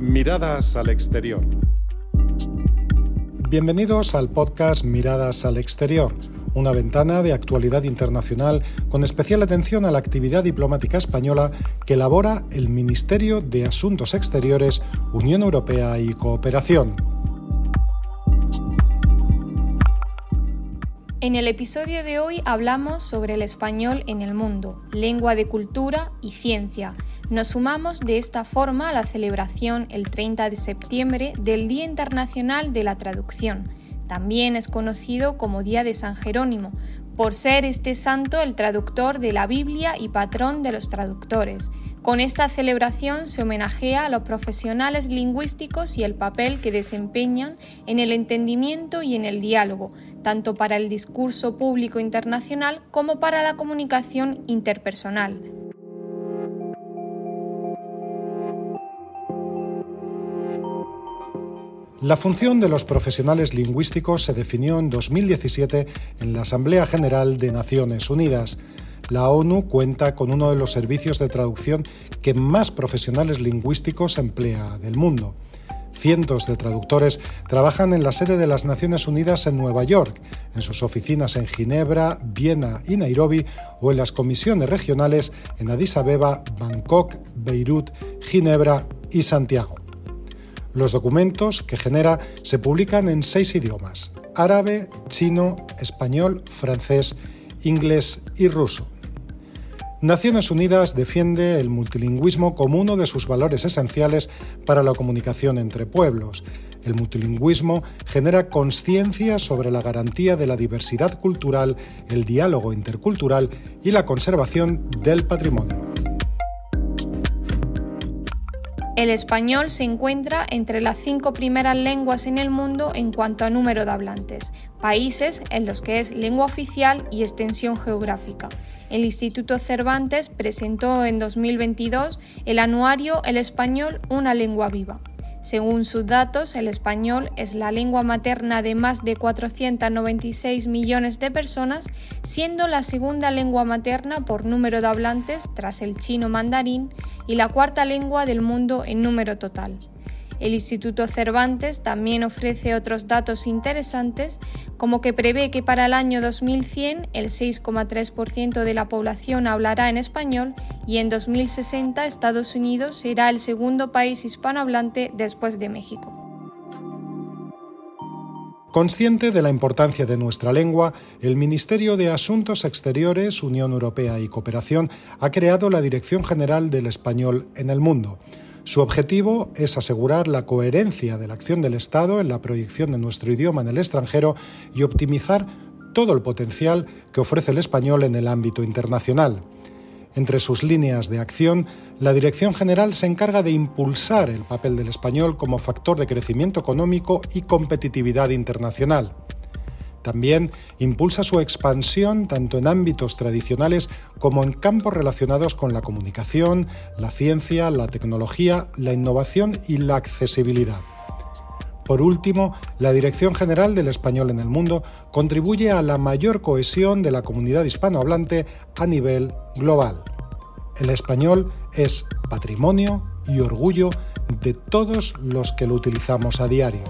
Miradas al exterior. Bienvenidos al podcast Miradas al exterior, una ventana de actualidad internacional con especial atención a la actividad diplomática española que elabora el Ministerio de Asuntos Exteriores, Unión Europea y Cooperación. En el episodio de hoy hablamos sobre el español en el mundo, lengua de cultura y ciencia. Nos sumamos de esta forma a la celebración el 30 de septiembre del Día Internacional de la Traducción. También es conocido como Día de San Jerónimo, por ser este santo el traductor de la Biblia y patrón de los traductores. Con esta celebración se homenajea a los profesionales lingüísticos y el papel que desempeñan en el entendimiento y en el diálogo, tanto para el discurso público internacional como para la comunicación interpersonal. La función de los profesionales lingüísticos se definió en 2017 en la Asamblea General de Naciones Unidas. La ONU cuenta con uno de los servicios de traducción que más profesionales lingüísticos emplea del mundo. Cientos de traductores trabajan en la sede de las Naciones Unidas en Nueva York, en sus oficinas en Ginebra, Viena y Nairobi o en las comisiones regionales en Addis Abeba, Bangkok, Beirut, Ginebra y Santiago. Los documentos que genera se publican en seis idiomas, árabe, chino, español, francés, inglés y ruso. Naciones Unidas defiende el multilingüismo como uno de sus valores esenciales para la comunicación entre pueblos. El multilingüismo genera conciencia sobre la garantía de la diversidad cultural, el diálogo intercultural y la conservación del patrimonio. El español se encuentra entre las cinco primeras lenguas en el mundo en cuanto a número de hablantes, países en los que es lengua oficial y extensión geográfica. El Instituto Cervantes presentó en 2022 el anuario El español, una lengua viva. Según sus datos, el español es la lengua materna de más de 496 millones de personas, siendo la segunda lengua materna por número de hablantes tras el chino mandarín y la cuarta lengua del mundo en número total. El Instituto Cervantes también ofrece otros datos interesantes, como que prevé que para el año 2100 el 6,3% de la población hablará en español y en 2060 Estados Unidos será el segundo país hispanohablante después de México. Consciente de la importancia de nuestra lengua, el Ministerio de Asuntos Exteriores, Unión Europea y Cooperación ha creado la Dirección General del Español en el Mundo su objetivo es asegurar la coherencia de la acción del Estado en la proyección de nuestro idioma en el extranjero y optimizar todo el potencial que ofrece el español en el ámbito internacional. Entre sus líneas de acción, la Dirección General se encarga de impulsar el papel del español como factor de crecimiento económico y competitividad internacional. También impulsa su expansión tanto en ámbitos tradicionales como en campos relacionados con la comunicación, la ciencia, la tecnología, la innovación y la accesibilidad. Por último, la Dirección General del Español en el Mundo contribuye a la mayor cohesión de la comunidad hispanohablante a nivel global. El español es patrimonio y orgullo de todos los que lo utilizamos a diario.